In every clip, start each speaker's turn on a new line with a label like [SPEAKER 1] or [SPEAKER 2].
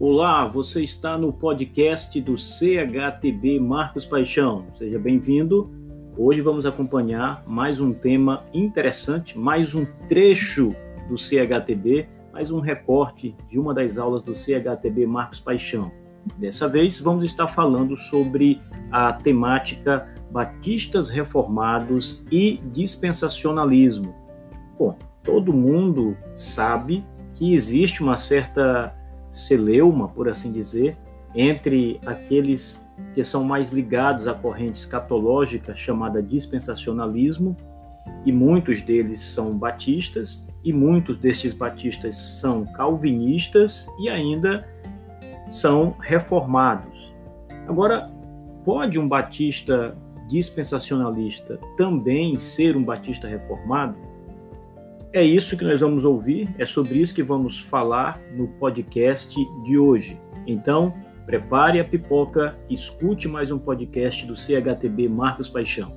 [SPEAKER 1] Olá, você está no podcast do CHTB Marcos Paixão. Seja bem-vindo. Hoje vamos acompanhar mais um tema interessante, mais um trecho do CHTB, mais um recorte de uma das aulas do CHTB Marcos Paixão. Dessa vez vamos estar falando sobre a temática Batistas Reformados e Dispensacionalismo. Bom, todo mundo sabe que existe uma certa celeuma, por assim dizer, entre aqueles que são mais ligados à corrente escatológica chamada dispensacionalismo, e muitos deles são batistas, e muitos destes batistas são calvinistas e ainda são reformados. Agora, pode um batista dispensacionalista também ser um batista reformado? É isso que nós vamos ouvir, é sobre isso que vamos falar no podcast de hoje. Então, prepare a pipoca, escute mais um podcast do CHTB Marcos Paixão.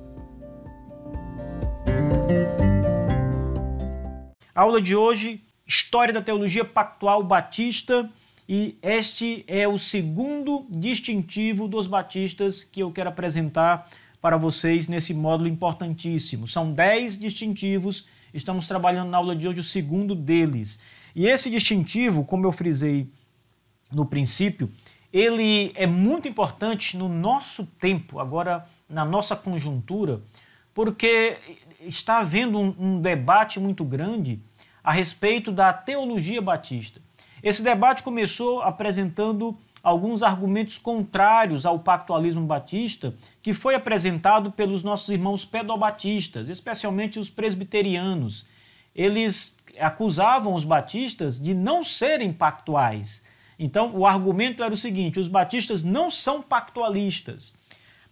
[SPEAKER 2] Aula de hoje, História da Teologia Pactual Batista, e este é o segundo distintivo dos batistas que eu quero apresentar para vocês nesse módulo importantíssimo. São dez distintivos Estamos trabalhando na aula de hoje o segundo deles. E esse distintivo, como eu frisei no princípio, ele é muito importante no nosso tempo, agora na nossa conjuntura, porque está havendo um, um debate muito grande a respeito da teologia batista. Esse debate começou apresentando alguns argumentos contrários ao pactualismo batista que foi apresentado pelos nossos irmãos pedobatistas, especialmente os presbiterianos. Eles acusavam os batistas de não serem pactuais. Então, o argumento era o seguinte: os batistas não são pactualistas.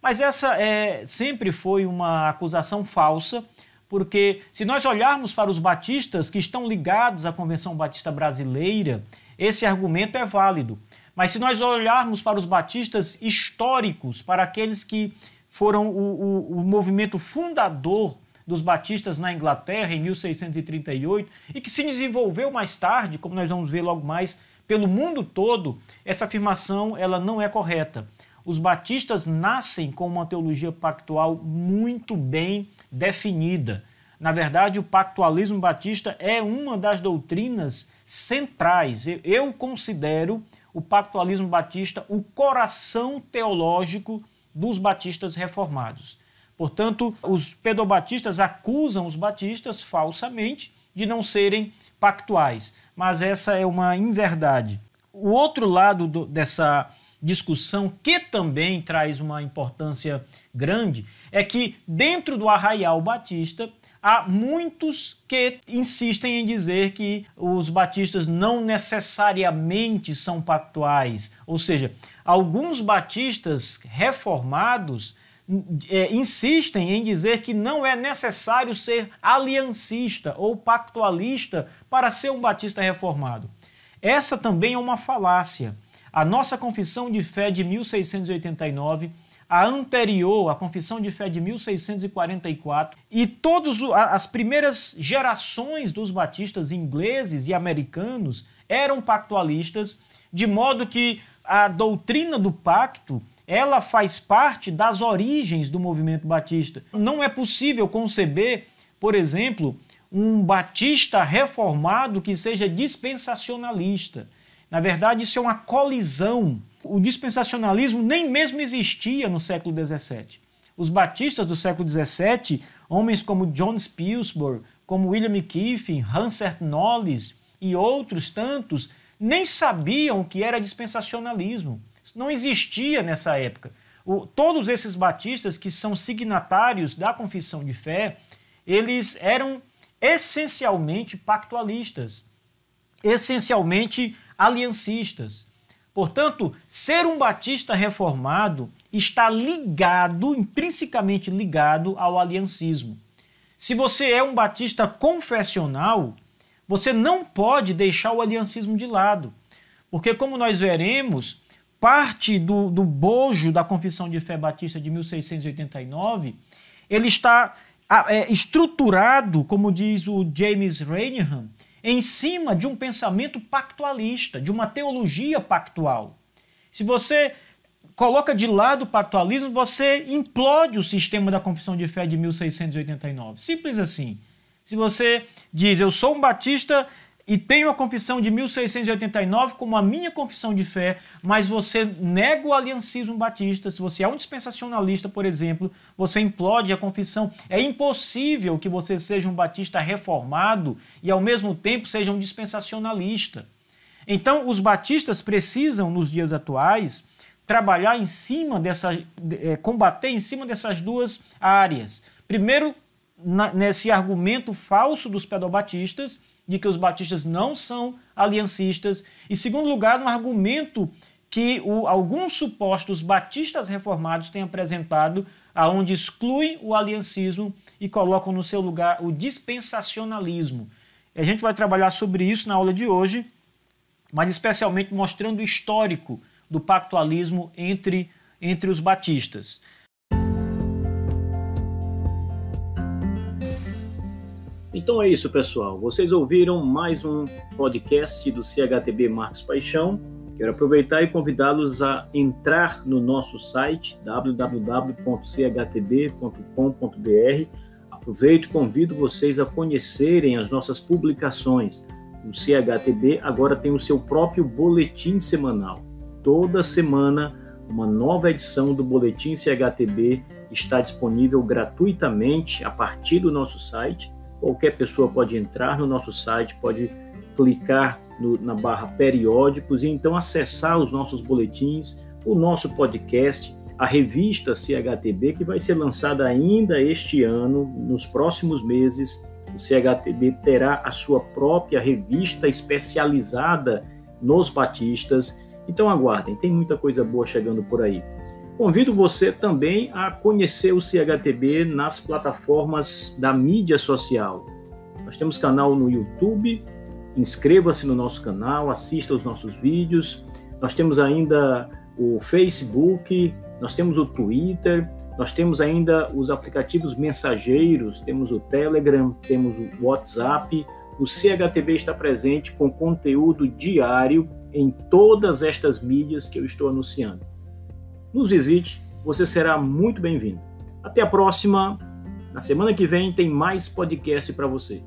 [SPEAKER 2] Mas essa é, sempre foi uma acusação falsa, porque se nós olharmos para os batistas que estão ligados à Convenção Batista Brasileira, esse argumento é válido. Mas se nós olharmos para os batistas históricos, para aqueles que foram o, o, o movimento fundador dos batistas na Inglaterra em 1638 e que se desenvolveu mais tarde, como nós vamos ver logo mais, pelo mundo todo, essa afirmação ela não é correta. Os batistas nascem com uma teologia pactual muito bem definida. Na verdade, o pactualismo batista é uma das doutrinas centrais. Eu considero o pactualismo batista o coração teológico dos batistas reformados. Portanto, os pedobatistas acusam os batistas falsamente de não serem pactuais, mas essa é uma inverdade. O outro lado do, dessa discussão, que também traz uma importância grande, é que dentro do arraial batista há muitos que insistem em dizer que os batistas não necessariamente são pactuais, ou seja, alguns batistas reformados é, insistem em dizer que não é necessário ser aliancista ou pactualista para ser um batista reformado. Essa também é uma falácia. A nossa confissão de fé de 1689 a anterior, a Confissão de Fé de 1644, e todas as primeiras gerações dos batistas ingleses e americanos eram pactualistas, de modo que a doutrina do pacto ela faz parte das origens do movimento batista. Não é possível conceber, por exemplo, um batista reformado que seja dispensacionalista. Na verdade, isso é uma colisão o dispensacionalismo nem mesmo existia no século XVII. Os batistas do século XVII, homens como John Spilsbury, como William Kiffin, Hansert Knowles e outros tantos, nem sabiam o que era dispensacionalismo. Isso não existia nessa época. O, todos esses batistas que são signatários da confissão de fé, eles eram essencialmente pactualistas, essencialmente aliancistas. Portanto, ser um batista reformado está ligado, intrinsecamente ligado ao aliancismo. Se você é um batista confessional, você não pode deixar o aliancismo de lado. Porque, como nós veremos, parte do, do bojo da Confissão de Fé Batista de 1689, ele está é, estruturado, como diz o James Reinham, em cima de um pensamento pactualista, de uma teologia pactual. Se você coloca de lado o pactualismo, você implode o sistema da confissão de fé de 1689. Simples assim. Se você diz, eu sou um batista e tenho a confissão de 1689 como a minha confissão de fé, mas você nega o aliancismo batista, se você é um dispensacionalista, por exemplo, você implode a confissão. É impossível que você seja um batista reformado e ao mesmo tempo seja um dispensacionalista. Então, os batistas precisam, nos dias atuais, trabalhar em cima dessa, é, combater em cima dessas duas áreas. Primeiro, nesse argumento falso dos pedobatistas, de que os batistas não são aliancistas, e segundo lugar, no argumento que o, alguns supostos batistas reformados têm apresentado, aonde excluem o aliancismo e colocam no seu lugar o dispensacionalismo. A gente vai trabalhar sobre isso na aula de hoje, mas especialmente mostrando o histórico do pactualismo entre, entre os batistas.
[SPEAKER 1] Então é isso, pessoal. Vocês ouviram mais um podcast do CHTB Marcos Paixão. Quero aproveitar e convidá-los a entrar no nosso site www.chtb.com.br. Aproveito e convido vocês a conhecerem as nossas publicações. O CHTB agora tem o seu próprio boletim semanal. Toda semana, uma nova edição do Boletim CHTB está disponível gratuitamente a partir do nosso site Qualquer pessoa pode entrar no nosso site, pode clicar no, na barra periódicos e então acessar os nossos boletins, o nosso podcast, a revista CHTB, que vai ser lançada ainda este ano, nos próximos meses. O CHTB terá a sua própria revista especializada nos batistas. Então aguardem, tem muita coisa boa chegando por aí. Convido você também a conhecer o CHTB nas plataformas da mídia social. Nós temos canal no YouTube, inscreva-se no nosso canal, assista os nossos vídeos. Nós temos ainda o Facebook, nós temos o Twitter, nós temos ainda os aplicativos mensageiros, temos o Telegram, temos o WhatsApp. O CHTV está presente com conteúdo diário em todas estas mídias que eu estou anunciando nos visite, você será muito bem-vindo. Até a próxima. Na semana que vem tem mais podcast para você.